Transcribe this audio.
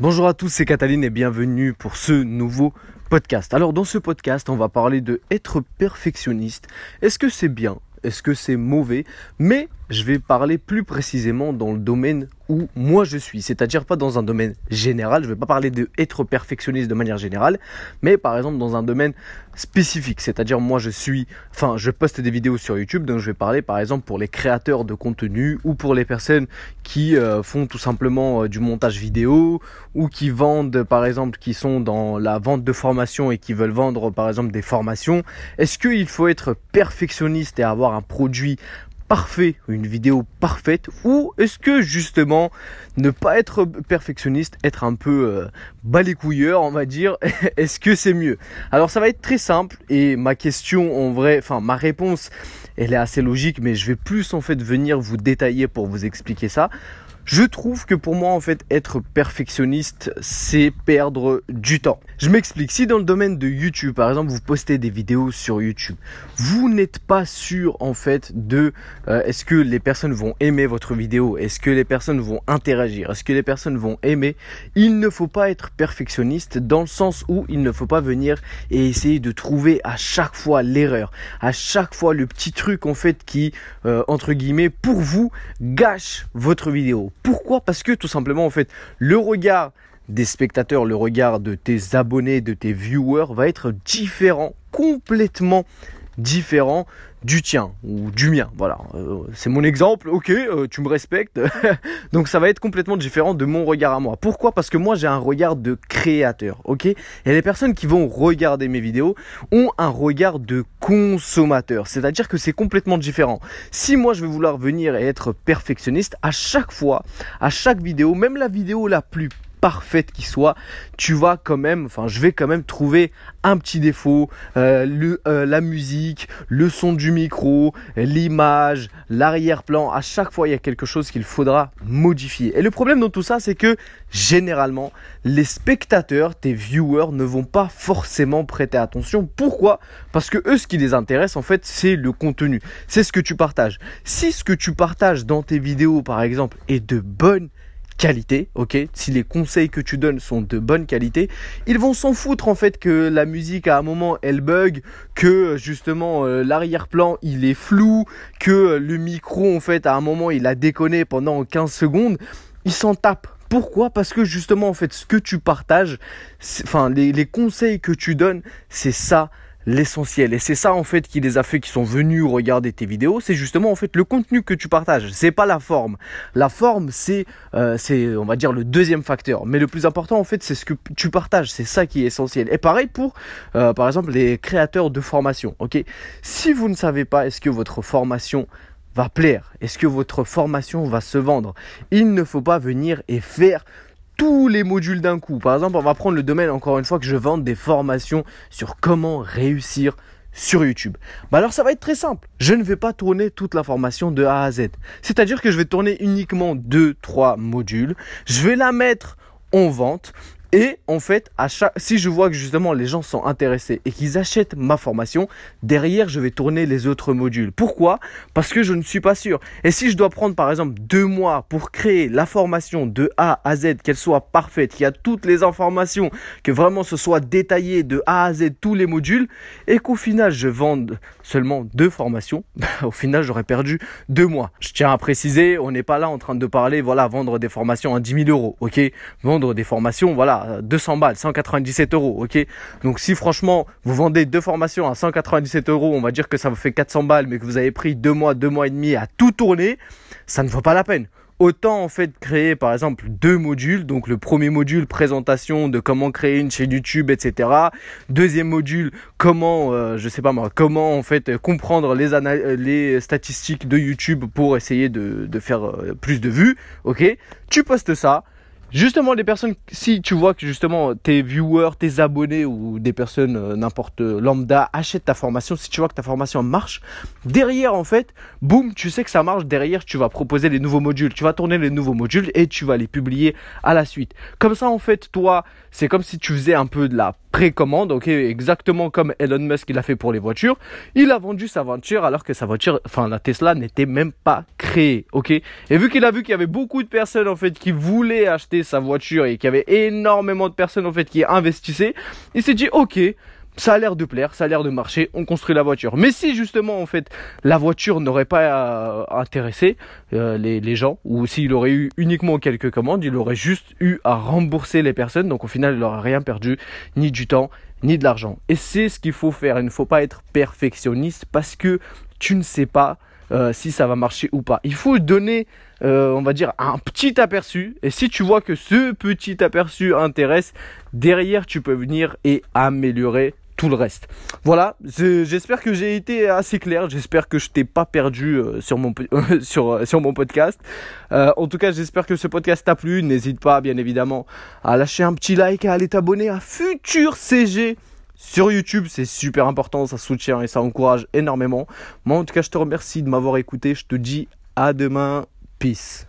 Bonjour à tous, c'est Cataline et bienvenue pour ce nouveau podcast. Alors dans ce podcast, on va parler de être perfectionniste. Est-ce que c'est bien? Est-ce que c'est mauvais? Mais je vais parler plus précisément dans le domaine où moi je suis, c'est-à-dire pas dans un domaine général, je vais pas parler de être perfectionniste de manière générale, mais par exemple dans un domaine spécifique, c'est-à-dire moi je suis, enfin je poste des vidéos sur YouTube, donc je vais parler par exemple pour les créateurs de contenu ou pour les personnes qui euh, font tout simplement euh, du montage vidéo ou qui vendent par exemple, qui sont dans la vente de formation et qui veulent vendre par exemple des formations. Est-ce qu'il faut être perfectionniste et avoir un produit parfait, une vidéo parfaite, ou est-ce que justement ne pas être perfectionniste, être un peu euh, balécouilleur, on va dire, est-ce que c'est mieux? Alors ça va être très simple et ma question en vrai, enfin ma réponse, elle est assez logique, mais je vais plus en fait venir vous détailler pour vous expliquer ça. Je trouve que pour moi, en fait, être perfectionniste, c'est perdre du temps. Je m'explique. Si dans le domaine de YouTube, par exemple, vous postez des vidéos sur YouTube, vous n'êtes pas sûr, en fait, de euh, est-ce que les personnes vont aimer votre vidéo, est-ce que les personnes vont interagir, est-ce que les personnes vont aimer, il ne faut pas être perfectionniste dans le sens où il ne faut pas venir et essayer de trouver à chaque fois l'erreur, à chaque fois le petit truc, en fait, qui, euh, entre guillemets, pour vous, gâche votre vidéo pourquoi Parce que tout simplement, en fait, le regard des spectateurs, le regard de tes abonnés, de tes viewers va être différent, complètement différent du tien ou du mien. Voilà, euh, c'est mon exemple. Ok, euh, tu me respectes. Donc ça va être complètement différent de mon regard à moi. Pourquoi? Parce que moi j'ai un regard de créateur. Ok? Et les personnes qui vont regarder mes vidéos ont un regard de consommateur. C'est-à-dire que c'est complètement différent. Si moi je vais vouloir venir et être perfectionniste, à chaque fois, à chaque vidéo, même la vidéo la plus parfaite qui soit, tu vas quand même, enfin je vais quand même trouver un petit défaut, euh, euh, la musique, le son du micro, l'image, l'arrière-plan, à chaque fois il y a quelque chose qu'il faudra modifier. Et le problème dans tout ça, c'est que généralement, les spectateurs, tes viewers, ne vont pas forcément prêter attention. Pourquoi? Parce que eux, ce qui les intéresse, en fait, c'est le contenu. C'est ce que tu partages. Si ce que tu partages dans tes vidéos, par exemple, est de bonne qualité, ok? Si les conseils que tu donnes sont de bonne qualité, ils vont s'en foutre en fait que la musique à un moment elle bug, que justement euh, l'arrière-plan il est flou, que le micro en fait à un moment il a déconné pendant 15 secondes, ils s'en tapent. Pourquoi? Parce que justement en fait ce que tu partages, enfin les conseils que tu donnes, c'est ça l'essentiel. Et c'est ça en fait qui les a fait, qui sont venus regarder tes vidéos. C'est justement en fait le contenu que tu partages. C'est pas la forme. La forme, c'est, euh, c'est, on va dire le deuxième facteur. Mais le plus important en fait, c'est ce que tu partages. C'est ça qui est essentiel. Et pareil pour, euh, par exemple, les créateurs de formation. Ok? Si vous ne savez pas, est-ce que votre formation va plaire Est-ce que votre formation va se vendre Il ne faut pas venir et faire tous les modules d'un coup. Par exemple, on va prendre le domaine, encore une fois, que je vende des formations sur comment réussir sur YouTube. Bah alors ça va être très simple. Je ne vais pas tourner toute la formation de A à Z. C'est-à-dire que je vais tourner uniquement 2-3 modules. Je vais la mettre en vente. Et en fait, si je vois que justement les gens sont intéressés et qu'ils achètent ma formation, derrière je vais tourner les autres modules. Pourquoi? Parce que je ne suis pas sûr. Et si je dois prendre par exemple deux mois pour créer la formation de A à Z, qu'elle soit parfaite, qu'il y a toutes les informations, que vraiment ce soit détaillé de A à Z tous les modules, et qu'au final je vende seulement deux formations, au final j'aurais perdu deux mois. Je tiens à préciser, on n'est pas là en train de parler, voilà, vendre des formations à 10 000 euros, ok? Vendre des formations, voilà, 200 balles, 197 euros, ok? Donc si franchement vous vendez deux formations à 197 euros, on va dire que ça vous fait 400 balles, mais que vous avez pris deux mois, deux mois et demi à tout tourner, ça ne vaut pas la peine. Autant en fait créer par exemple deux modules, donc le premier module présentation de comment créer une chaîne YouTube, etc. Deuxième module comment, euh, je sais pas moi, comment en fait comprendre les, statistiques de YouTube pour essayer de, de faire euh, plus de vues, ok? Tu postes ça, Justement, les personnes, si tu vois que justement tes viewers, tes abonnés ou des personnes euh, n'importe lambda achètent ta formation, si tu vois que ta formation marche, derrière en fait, boum, tu sais que ça marche, derrière tu vas proposer les nouveaux modules, tu vas tourner les nouveaux modules et tu vas les publier à la suite. Comme ça en fait, toi, c'est comme si tu faisais un peu de la précommande, ok, exactement comme Elon Musk il a fait pour les voitures. Il a vendu sa voiture alors que sa voiture, enfin la Tesla n'était même pas créée, ok. Et vu qu'il a vu qu'il y avait beaucoup de personnes en fait qui voulaient acheter sa voiture et qu'il y avait énormément de personnes en fait qui investissaient, il s'est dit ok, ça a l'air de plaire, ça a l'air de marcher, on construit la voiture. Mais si justement en fait la voiture n'aurait pas euh, intéressé euh, les, gens, ou s'il aurait eu uniquement quelques commandes, il aurait juste eu à rembourser les personnes, donc au final il n'aurait rien perdu, ni du temps, ni de l'argent. Et c'est ce qu'il faut faire, il ne faut pas être perfectionniste parce que tu ne sais pas euh, si ça va marcher ou pas. Il faut donner, on va dire, un petit aperçu. Et si tu vois que ce petit aperçu intéresse, derrière, tu peux venir et améliorer le reste. Voilà, j'espère que j'ai été assez clair, j'espère que je t'ai pas perdu euh, sur, mon, sur, euh, sur mon podcast. Euh, en tout cas, j'espère que ce podcast t'a plu. N'hésite pas, bien évidemment, à lâcher un petit like, à aller t'abonner à Futur CG sur YouTube, c'est super important, ça soutient et ça encourage énormément. Moi, en tout cas, je te remercie de m'avoir écouté. Je te dis à demain. Peace.